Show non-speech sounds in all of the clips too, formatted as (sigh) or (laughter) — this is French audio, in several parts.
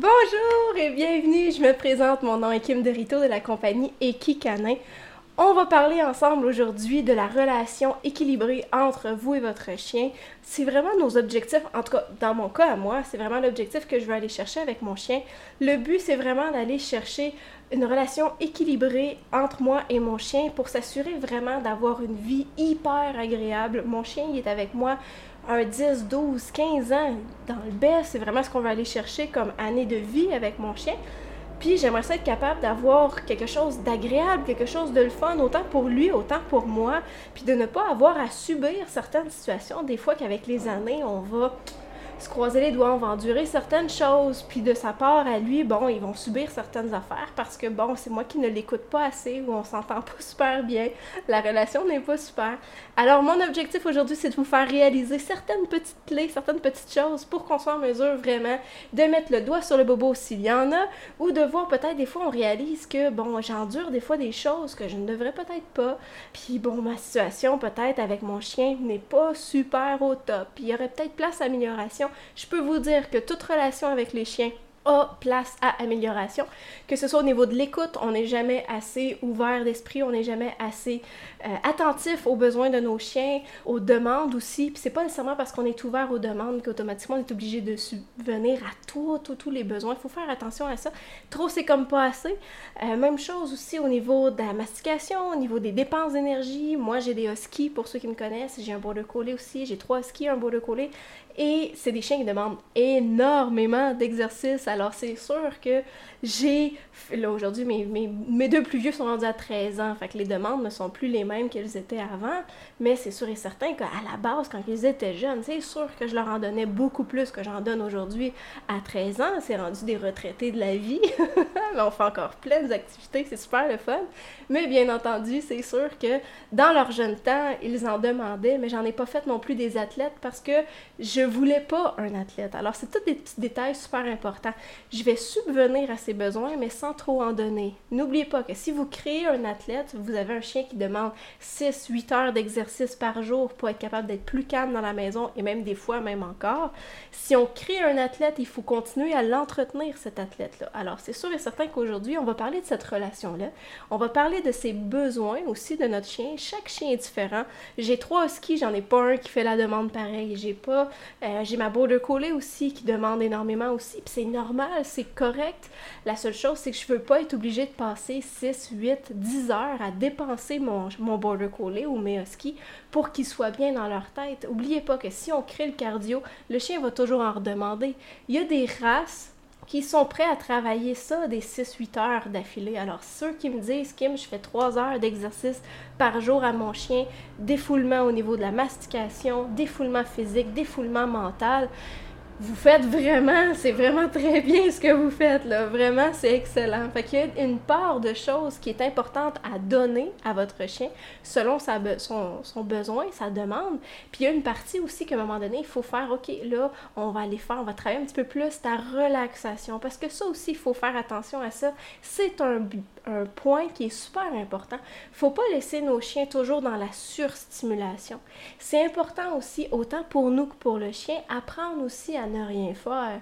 Bonjour et bienvenue, je me présente, mon nom est Kim Derito de la compagnie Eki Canin. On va parler ensemble aujourd'hui de la relation équilibrée entre vous et votre chien. C'est vraiment nos objectifs, en tout cas dans mon cas à moi, c'est vraiment l'objectif que je veux aller chercher avec mon chien. Le but, c'est vraiment d'aller chercher une relation équilibrée entre moi et mon chien pour s'assurer vraiment d'avoir une vie hyper agréable. Mon chien, il est avec moi un 10, 12, 15 ans dans le best. C'est vraiment ce qu'on va aller chercher comme année de vie avec mon chien. Puis j'aimerais être capable d'avoir quelque chose d'agréable, quelque chose de le fun, autant pour lui, autant pour moi. Puis de ne pas avoir à subir certaines situations, des fois qu'avec les années, on va se croiser les doigts, on va endurer certaines choses, puis de sa part à lui, bon, ils vont subir certaines affaires parce que, bon, c'est moi qui ne l'écoute pas assez ou on s'entend pas (laughs) super bien, la relation n'est pas super. Alors, mon objectif aujourd'hui, c'est de vous faire réaliser certaines petites clés, certaines petites choses pour qu'on soit en mesure vraiment de mettre le doigt sur le bobo s'il y en a, ou de voir peut-être des fois on réalise que, bon, j'endure des fois des choses que je ne devrais peut-être pas, puis bon, ma situation peut-être avec mon chien n'est pas super au top, puis il y aurait peut-être place à amélioration je peux vous dire que toute relation avec les chiens a place à amélioration. Que ce soit au niveau de l'écoute, on n'est jamais assez ouvert d'esprit, on n'est jamais assez euh, attentif aux besoins de nos chiens, aux demandes aussi. Puis c'est pas nécessairement parce qu'on est ouvert aux demandes qu'automatiquement on est obligé de subvenir à tout, tous les besoins. Il faut faire attention à ça. Trop, c'est comme pas assez. Euh, même chose aussi au niveau de la mastication, au niveau des dépenses d'énergie. Moi, j'ai des huskies, pour ceux qui me connaissent. J'ai un border collie aussi. J'ai trois huskies, un border collie. Et c'est des chiens qui demandent énormément d'exercice. Alors, c'est sûr que j'ai. Là, aujourd'hui, mes, mes, deux plus vieux sont rendus à 13 ans. Fait que les demandes ne sont plus les mêmes qu'elles étaient avant. Mais c'est sûr et certain qu'à la base, quand ils étaient jeunes, c'est sûr que je leur en donnais beaucoup plus que j'en donne aujourd'hui à 13 ans. C'est rendu des retraités de la vie. (laughs) mais on fait encore plein d'activités. C'est super le fun. Mais bien entendu, c'est sûr que dans leur jeune temps, ils en demandaient. Mais j'en ai pas fait non plus des athlètes parce que je voulais pas un athlète. Alors, c'est tous des petits détails super importants. Je vais subvenir à ses besoins, mais sans trop en donner. N'oubliez pas que si vous créez un athlète, vous avez un chien qui demande 6-8 heures d'exercice par jour pour être capable d'être plus calme dans la maison et même des fois, même encore. Si on crée un athlète, il faut continuer à l'entretenir, cet athlète-là. Alors, c'est sûr et certain qu'aujourd'hui, on va parler de cette relation-là. On va parler de ses besoins aussi de notre chien. Chaque chien est différent. J'ai trois huskies, j'en ai pas un qui fait la demande pareil. J'ai pas euh, j'ai ma border collie aussi qui demande énormément aussi. Puis c'est normal, c'est correct. La seule chose, c'est que je veux pas être obligée de passer 6, 8, 10 heures à dépenser mon, mon border collie ou mes huskies pour qu'ils soient bien dans leur tête. Oubliez pas que si on crée le cardio, le chien va toujours en redemander. Il y a des races qui sont prêts à travailler ça des 6-8 heures d'affilée. Alors, ceux qui me disent, Kim, je fais 3 heures d'exercice par jour à mon chien, défoulement au niveau de la mastication, défoulement physique, défoulement mental, vous faites vraiment, c'est vraiment très bien ce que vous faites, là. Vraiment, c'est excellent. Fait qu'il y a une part de choses qui est importante à donner à votre chien selon son, besoin, sa demande. Puis il y a une partie aussi qu'à un moment donné, il faut faire, OK, là, on va aller faire, on va travailler un petit peu plus ta relaxation. Parce que ça aussi, il faut faire attention à ça. C'est un, un point qui est super important. Faut pas laisser nos chiens toujours dans la surstimulation. C'est important aussi, autant pour nous que pour le chien, apprendre aussi à ne rien faire.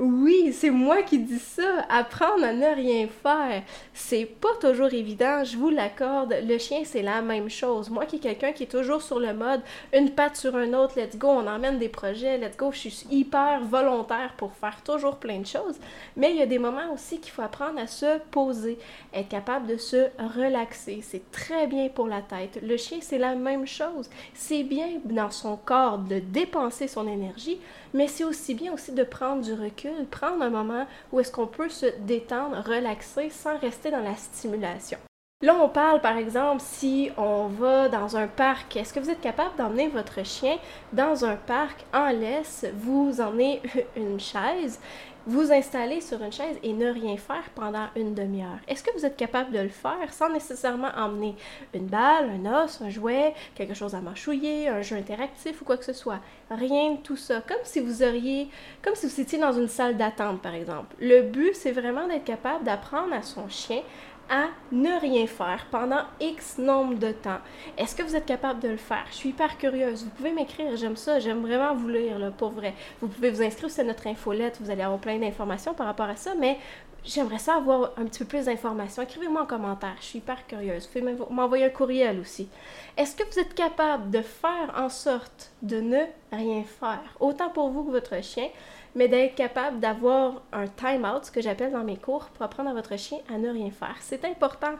Oui, c'est moi qui dis ça. Apprendre à ne rien faire. C'est pas toujours évident, je vous l'accorde. Le chien, c'est la même chose. Moi qui est quelqu'un qui est toujours sur le mode une patte sur un autre, let's go, on emmène des projets, let's go, je suis hyper volontaire pour faire toujours plein de choses. Mais il y a des moments aussi qu'il faut apprendre à se poser, être capable de se relaxer. C'est très bien pour la tête. Le chien, c'est la même chose. C'est bien dans son corps de dépenser son énergie, mais c'est aussi bien aussi de prendre du recul, prendre un moment où est-ce qu'on peut se détendre, relaxer sans rester dans la stimulation. Là, on parle par exemple si on va dans un parc, est-ce que vous êtes capable d'emmener votre chien dans un parc en laisse, vous emmenez (laughs) une chaise vous installer sur une chaise et ne rien faire pendant une demi-heure. Est-ce que vous êtes capable de le faire sans nécessairement emmener une balle, un os, un jouet, quelque chose à mâchouiller, un jeu interactif ou quoi que ce soit? Rien de tout ça. Comme si vous auriez, comme si vous étiez dans une salle d'attente, par exemple. Le but, c'est vraiment d'être capable d'apprendre à son chien à ne rien faire pendant X nombre de temps. Est-ce que vous êtes capable de le faire? Je suis hyper curieuse. Vous pouvez m'écrire, j'aime ça, j'aime vraiment vous lire, là, pour vrai. Vous pouvez vous inscrire sur notre infolette, vous allez avoir plein d'informations par rapport à ça, mais j'aimerais ça avoir un petit peu plus d'informations. Écrivez-moi en commentaire, je suis hyper curieuse. Vous pouvez m'envoyer un courriel aussi. Est-ce que vous êtes capable de faire en sorte de ne rien faire, autant pour vous que votre chien? mais d'être capable d'avoir un time-out, ce que j'appelle dans mes cours, pour apprendre à votre chien à ne rien faire. C'est important.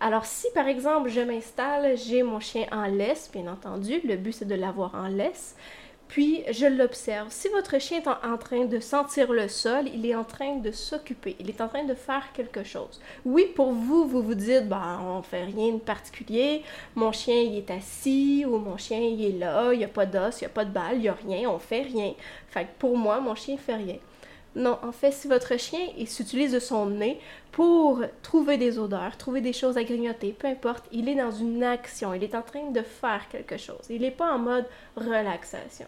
Alors, si par exemple je m'installe, j'ai mon chien en laisse, bien entendu, le but c'est de l'avoir en laisse, puis je l'observe. Si votre chien est en, train de sentir le sol, il est en train de s'occuper, il est en train de faire quelque chose. Oui, pour vous, vous vous dites, ben, on fait rien de particulier, mon chien il est assis ou mon chien il est là, il n'y a pas d'os, il n'y a pas de balle, il n'y a rien, on fait rien. Fait que pour moi, mon chien fait rien. Non, en fait, si votre chien il s'utilise de son nez pour trouver des odeurs, trouver des choses à grignoter, peu importe, il est dans une action, il est en train de faire quelque chose. Il n'est pas en mode relaxation.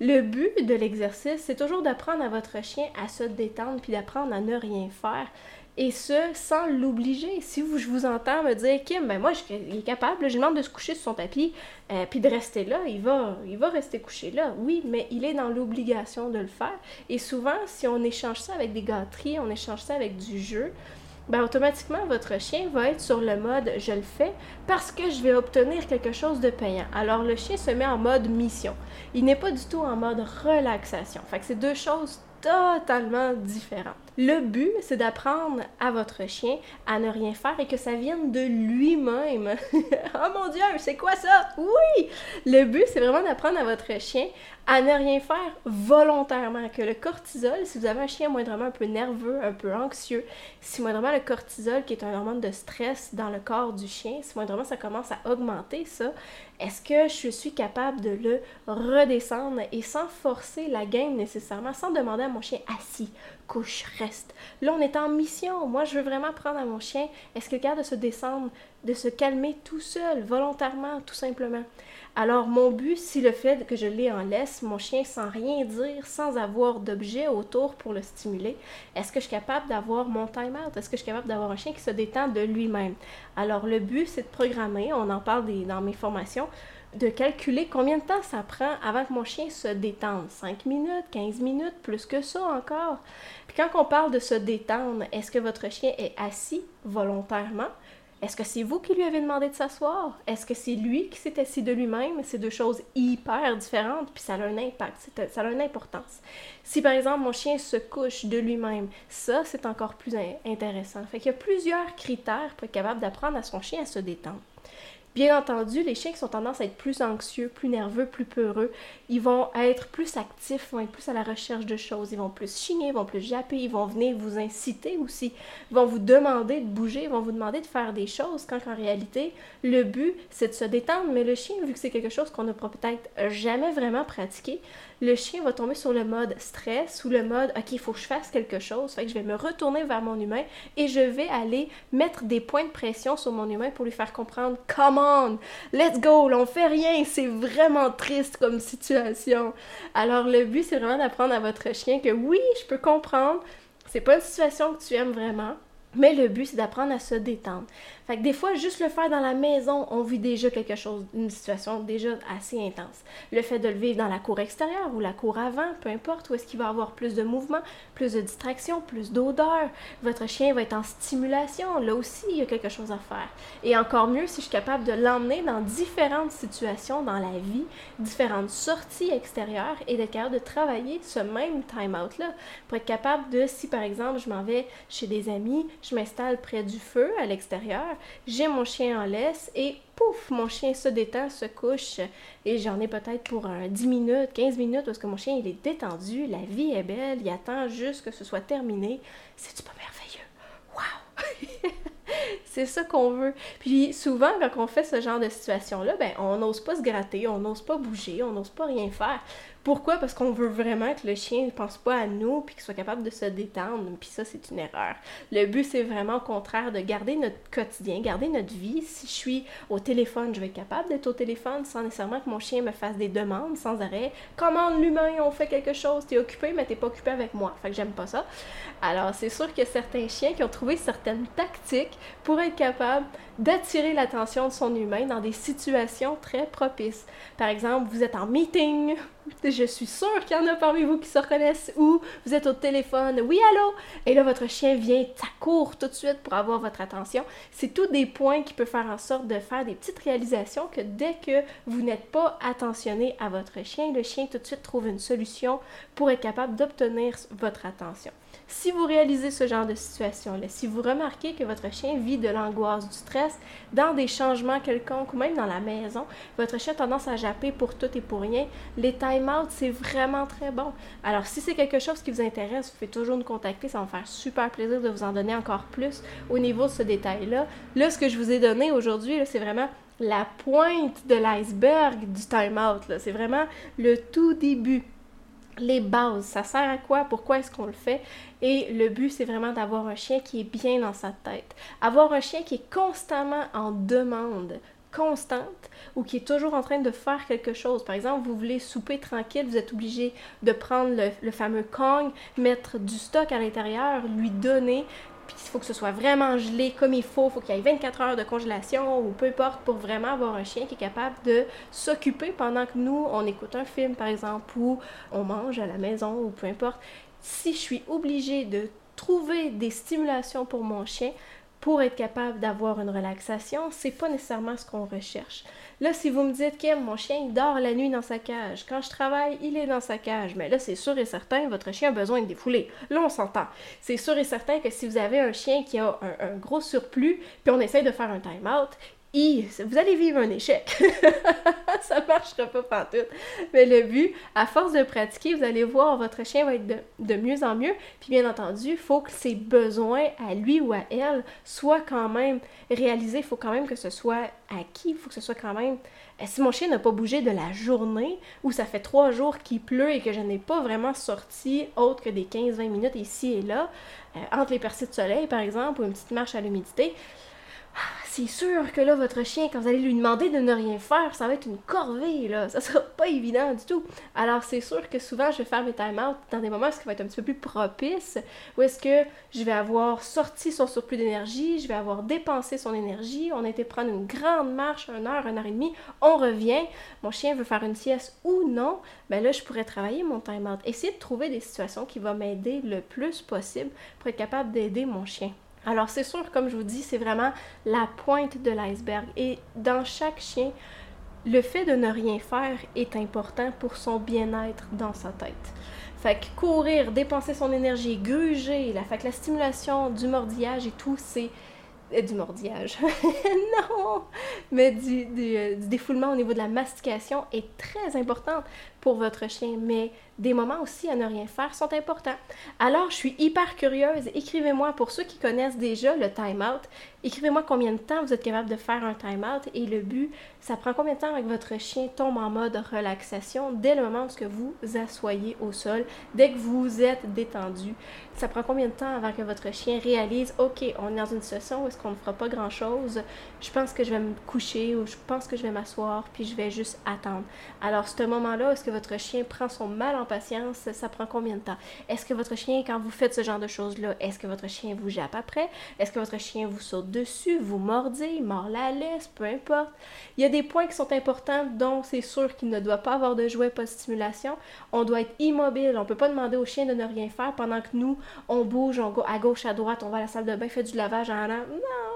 Le but de l'exercice, c'est toujours d'apprendre à votre chien à se détendre puis d'apprendre à ne rien faire. Et ce, sans l'obliger. Si vous, je vous entends me dire, Kim, ben moi, je, il est capable, je lui demande de se coucher sur son tapis, euh, puis de rester là, il va, il va rester couché là. Oui, mais il est dans l'obligation de le faire. Et souvent, si on échange ça avec des gâteries, on échange ça avec du jeu, ben automatiquement, votre chien va être sur le mode je le fais parce que je vais obtenir quelque chose de payant. Alors, le chien se met en mode mission. Il n'est pas du tout en mode relaxation. Fait que c'est deux choses totalement différentes. Le but, c'est d'apprendre à votre chien à ne rien faire et que ça vienne de lui-même. (laughs) oh mon Dieu, c'est quoi ça? Oui! Le but, c'est vraiment d'apprendre à votre chien à ne rien faire volontairement. Que le cortisol, si vous avez un chien moindrement un peu nerveux, un peu anxieux, si moindrement le cortisol, qui est un hormone de stress dans le corps du chien, si moindrement ça commence à augmenter ça, est-ce que je suis capable de le redescendre et sans forcer la game nécessairement, sans demander à mon chien assis, couche, reste. Là, on est en mission. Moi, je veux vraiment prendre à mon chien, est-ce qu'il est capable de se descendre, de se calmer tout seul, volontairement, tout simplement? Alors, mon but, si le fait que je l'ai en laisse, mon chien sans rien dire, sans avoir d'objet autour pour le stimuler, est-ce que je suis capable d'avoir mon time-out? Est-ce que je suis capable d'avoir un chien qui se détend de lui-même? Alors, le but, c'est de programmer, on en parle dans mes formations, de calculer combien de temps ça prend avant que mon chien se détende. 5 minutes, 15 minutes, plus que ça encore. Puis quand on parle de se détendre, est-ce que votre chien est assis volontairement? Est-ce que c'est vous qui lui avez demandé de s'asseoir? Est-ce que c'est lui qui s'est assis de lui-même? C'est deux choses hyper différentes, puis ça a un impact, ça a une importance. Si par exemple mon chien se couche de lui-même, ça c'est encore plus intéressant. Fait qu'il y a plusieurs critères pour être capable d'apprendre à son chien à se détendre. Bien entendu, les chiens qui sont tendance à être plus anxieux, plus nerveux, plus peureux, ils vont être plus actifs, vont être plus à la recherche de choses, ils vont plus chigner, ils vont plus japper, ils vont venir vous inciter aussi, ils vont vous demander de bouger, ils vont vous demander de faire des choses, quand en réalité, le but, c'est de se détendre, mais le chien, vu que c'est quelque chose qu'on n'a peut-être jamais vraiment pratiqué, le chien va tomber sur le mode stress ou le mode OK, il faut que je fasse quelque chose. Fait que je vais me retourner vers mon humain et je vais aller mettre des points de pression sur mon humain pour lui faire comprendre Come on, let's go, on fait rien, c'est vraiment triste comme situation. Alors le but c'est vraiment d'apprendre à votre chien que oui, je peux comprendre, c'est pas une situation que tu aimes vraiment, mais le but c'est d'apprendre à se détendre. Fait des fois, juste le faire dans la maison, on vit déjà quelque chose, une situation déjà assez intense. Le fait de le vivre dans la cour extérieure ou la cour avant, peu importe, où est-ce qu'il va avoir plus de mouvement, plus de distraction, plus d'odeur, votre chien va être en stimulation, là aussi, il y a quelque chose à faire. Et encore mieux, si je suis capable de l'emmener dans différentes situations dans la vie, différentes sorties extérieures et d'être capable de travailler ce même time-out-là pour être capable de, si par exemple, je m'en vais chez des amis, je m'installe près du feu à l'extérieur, j'ai mon chien en laisse et pouf, mon chien se détend, se couche et j'en ai peut-être pour un 10 minutes, 15 minutes parce que mon chien il est détendu, la vie est belle, il attend juste que ce soit terminé. C'est pas merveilleux? Waouh! (laughs) c'est ça qu'on veut. Puis souvent, quand on fait ce genre de situation-là, ben, on n'ose pas se gratter, on n'ose pas bouger, on n'ose pas rien faire Pourquoi? Parce qu'on veut vraiment que le chien ne pense pas à nous puis qu'il soit capable de se détendre. Puis ça, c'est une erreur. Le but, c'est vraiment au contraire de garder notre quotidien, garder notre vie. Si je suis au téléphone, je vais être capable d'être au téléphone sans nécessairement que mon chien me fasse des demandes sans arrêt. Comment l'humain, on fait quelque chose, t'es occupé, mais t'es pas occupé avec moi. Fait que j'aime pas ça. Alors, c'est sûr que certains chiens qui ont trouvé certaines tactiques pour être capables d'attirer l'attention de son humain dans des situations très propices. Par exemple, vous êtes en meeting, je suis sûre qu'il y en a parmi vous qui se reconnaissent, ou vous êtes au téléphone, oui, allô, et là, votre chien vient, ça court tout de suite pour avoir votre attention. C'est tous des points qui peuvent faire en sorte de faire des petites réalisations que dès que vous n'êtes pas attentionné à votre chien, le chien tout de suite trouve une solution pour être capable d'obtenir votre attention. Si vous réalisez ce genre de situation-là, si vous remarquez que votre chien vit de l'angoisse, du stress, dans des changements quelconques ou même dans la maison, votre chien a tendance à japper pour tout et pour rien, time-out, c'est vraiment très bon. Alors, si c'est quelque chose qui vous intéresse, vous pouvez toujours nous contacter, ça va me faire super plaisir de vous en donner encore plus au niveau de ce détail-là. Là, ce que je vous ai donné aujourd'hui, c'est vraiment la pointe de l'iceberg du time-out. C'est vraiment le tout début les bases, ça sert à quoi, pourquoi est-ce qu'on le fait? Et le but, c'est vraiment d'avoir un chien qui est bien dans sa tête. Avoir un chien qui est constamment en demande constante ou qui est toujours en train de faire quelque chose. Par exemple, vous voulez souper tranquille, vous êtes obligé de prendre le, fameux Kong, mettre du stock à l'intérieur, lui donner, puis il faut que ce soit vraiment gelé comme il faut, il faut qu'il y ait 24 heures de congélation ou peu importe pour vraiment avoir un chien qui est capable de s'occuper pendant que nous, on écoute un film par exemple ou on mange à la maison ou peu importe. Si je suis obligée de trouver des stimulations pour mon chien, pour être capable d'avoir une relaxation, c'est pas nécessairement ce qu'on recherche. Là, si vous me dites, Kim, mon chien il dort la nuit dans sa cage, quand je travaille, il est dans sa cage, mais là, c'est sûr et certain, votre chien a besoin de défouler. Là, on s'entend. C'est sûr et certain que si vous avez un chien qui a un, un gros surplus, puis on essaye de faire un time-out, vous allez vivre un échec. (laughs) ça marchera pas partout. Mais le but, à force de pratiquer, vous allez voir, votre chien va être de, mieux en mieux. Puis bien entendu, il faut que ses besoins à lui ou à elle soient quand même réalisés. Il faut quand même que ce soit acquis. Il faut que ce soit quand même... Eh, si mon chien n'a pas bougé de la journée, ou ça fait trois jours qu'il pleut et que je n'ai pas vraiment sorti autre que des 15-20 minutes ici et là, euh, entre les percées de soleil par exemple, ou une petite marche à l'humidité, c'est sûr que là, votre chien, quand vous allez lui demander de ne rien faire, ça va être une corvée, là. Ça sera pas évident du tout. Alors, c'est sûr que souvent, je vais faire mes time-out dans des moments où qui va être un petit peu plus propice, où est-ce que je vais avoir sorti son surplus d'énergie, je vais avoir dépensé son énergie, on a été prendre une grande marche, une heure, une heure et demie, on revient, mon chien veut faire une sieste ou non, ben là, je pourrais travailler mon time-out. Essayer de trouver des situations qui vont m'aider le plus possible pour être capable d'aider mon chien. Alors c'est sûr, comme je vous dis, c'est vraiment la pointe de l'iceberg. Et dans chaque chien, le fait de ne rien faire est important pour son bien-être dans sa tête. Fait que courir, dépenser son énergie, gruger, la, fait la stimulation du mordillage et tout, c'est euh, du mordillage. (laughs) non! Mais du, euh, du, défoulement au niveau de la mastication est très importante pour votre chien, mais des moments aussi à ne rien faire sont importants. Alors, je suis hyper curieuse. Écrivez-moi, pour ceux qui connaissent déjà le time-out, écrivez-moi combien de temps vous êtes capable de faire un time-out et le but, ça prend combien de temps avec votre chien tombe en mode relaxation dès le moment où vous assoyez au sol, dès que vous êtes détendu. Ça prend combien de temps avant que votre chien réalise, OK, on est dans une situation où est-ce qu'on ne fera pas grand-chose, je pense que je vais me coucher ou je pense que je vais m'asseoir, puis je vais juste attendre. Alors, ce moment-là, est-ce que votre chien prend son mal en patience, ça prend combien de temps? Est-ce que votre chien, quand vous faites ce genre de choses-là, est-ce que votre chien vous jappe après? Est-ce que votre chien vous saute dessus, vous mordez, mord la laisse, peu importe? Il y a des points qui sont importants, dont c'est sûr qu'il ne doit pas avoir de jouet post-stimulation. On doit être immobile. On ne peut pas demander au chien de ne rien faire pendant que nous, on bouge on à gauche, à droite, on va à la salle de bain, fait du lavage en allant. Non!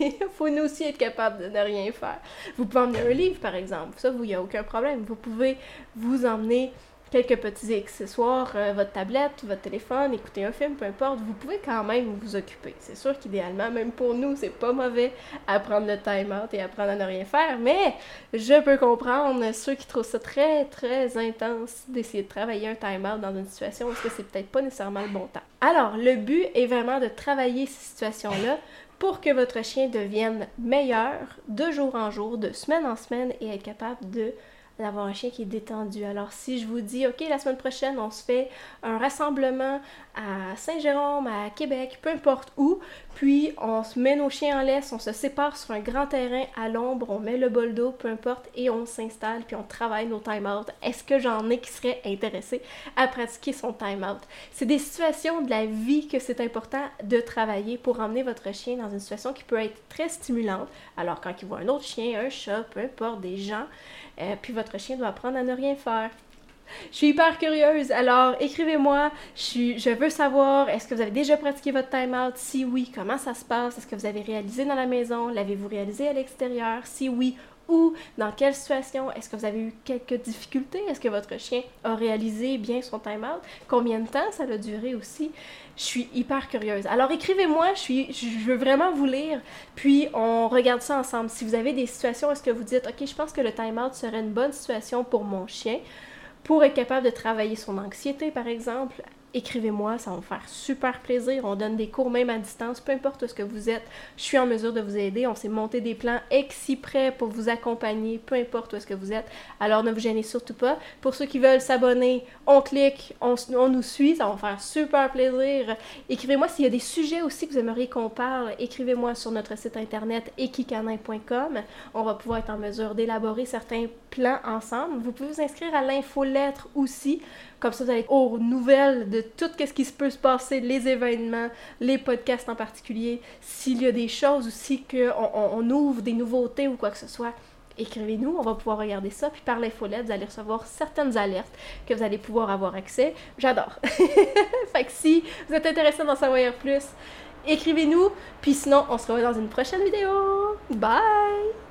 il (laughs) faut nous aussi être capable de ne rien faire. Vous pouvez emmener un livre, par exemple. Ça, il n'y a aucun problème. Vous pouvez vous emmener quelques petits accessoires, euh, votre tablette, votre téléphone, écouter un film, peu importe, vous pouvez quand même vous occuper. C'est sûr qu'idéalement, même pour nous, c'est pas mauvais à prendre le time-out et apprendre à ne rien faire, mais je peux comprendre ceux qui trouvent ça très, très intense d'essayer de travailler un time-out dans une situation où c'est peut-être pas nécessairement le bon temps. Alors, le but est vraiment de travailler ces situations-là pour que votre chien devienne meilleur de jour en jour, de semaine en semaine et être capable de d'avoir un chien qui est détendu. Alors si je vous dis, ok, la semaine prochaine, on se fait un rassemblement à Saint-Jérôme, à Québec, peu importe où, puis on se met nos chiens en laisse, on se sépare sur un grand terrain à l'ombre, on met le bol d'eau, peu importe, et on s'installe, puis on travaille nos time-out. Est-ce que j'en ai qui seraient intéressés à pratiquer son time-out? C'est des situations de la vie que c'est important de travailler pour emmener votre chien dans une situation qui peut être très stimulante. Alors quand il voit un autre chien, un chat, peu importe, des gens, euh, puis votre chien doit apprendre à ne rien faire. Je suis hyper curieuse, alors écrivez-moi. Je, je veux savoir, est-ce que vous avez déjà pratiqué votre time-out? Si oui, comment ça se passe? Est-ce que vous avez réalisé dans la maison? L'avez-vous réalisé à l'extérieur? Si oui, où? Dans quelle situation? Est-ce que vous avez eu quelques difficultés? Est-ce que votre chien a réalisé bien son time-out? Combien de temps ça a duré aussi? Je suis hyper curieuse. Alors écrivez-moi, je, je veux vraiment vous lire, puis on regarde ça ensemble. Si vous avez des situations, est-ce que vous dites, OK, je pense que le time-out serait une bonne situation pour mon chien? pour être capable de travailler son anxiété, par exemple, écrivez-moi, ça va me faire super plaisir. On donne des cours même à distance, peu importe ce que vous êtes. Je suis en mesure de vous aider. On s'est monté des plans exprès pour vous accompagner, peu importe où est-ce que vous êtes. Alors ne vous gênez surtout pas. Pour ceux qui veulent s'abonner, on clique, on, nous suit, ça va me faire super plaisir. Écrivez-moi s'il y a des sujets aussi que vous aimeriez qu'on parle. Écrivez-moi sur notre site internet equicanin.com. On va pouvoir être en mesure d'élaborer certains plans ensemble. Vous pouvez vous inscrire à l'infolettre aussi. Comme ça, vous allez aux nouvelles de tout ce qui se peut se passer, les événements, les podcasts en particulier. S'il y a des choses aussi qu'on on ouvre des nouveautés ou quoi que ce soit, écrivez-nous, on va pouvoir regarder ça. Puis par l'infolette, vous allez recevoir certaines alertes que vous allez pouvoir avoir accès. J'adore. (laughs) fait que si vous êtes intéressé d'en savoir plus, écrivez-nous. Puis sinon, on se revoit dans une prochaine vidéo. Bye!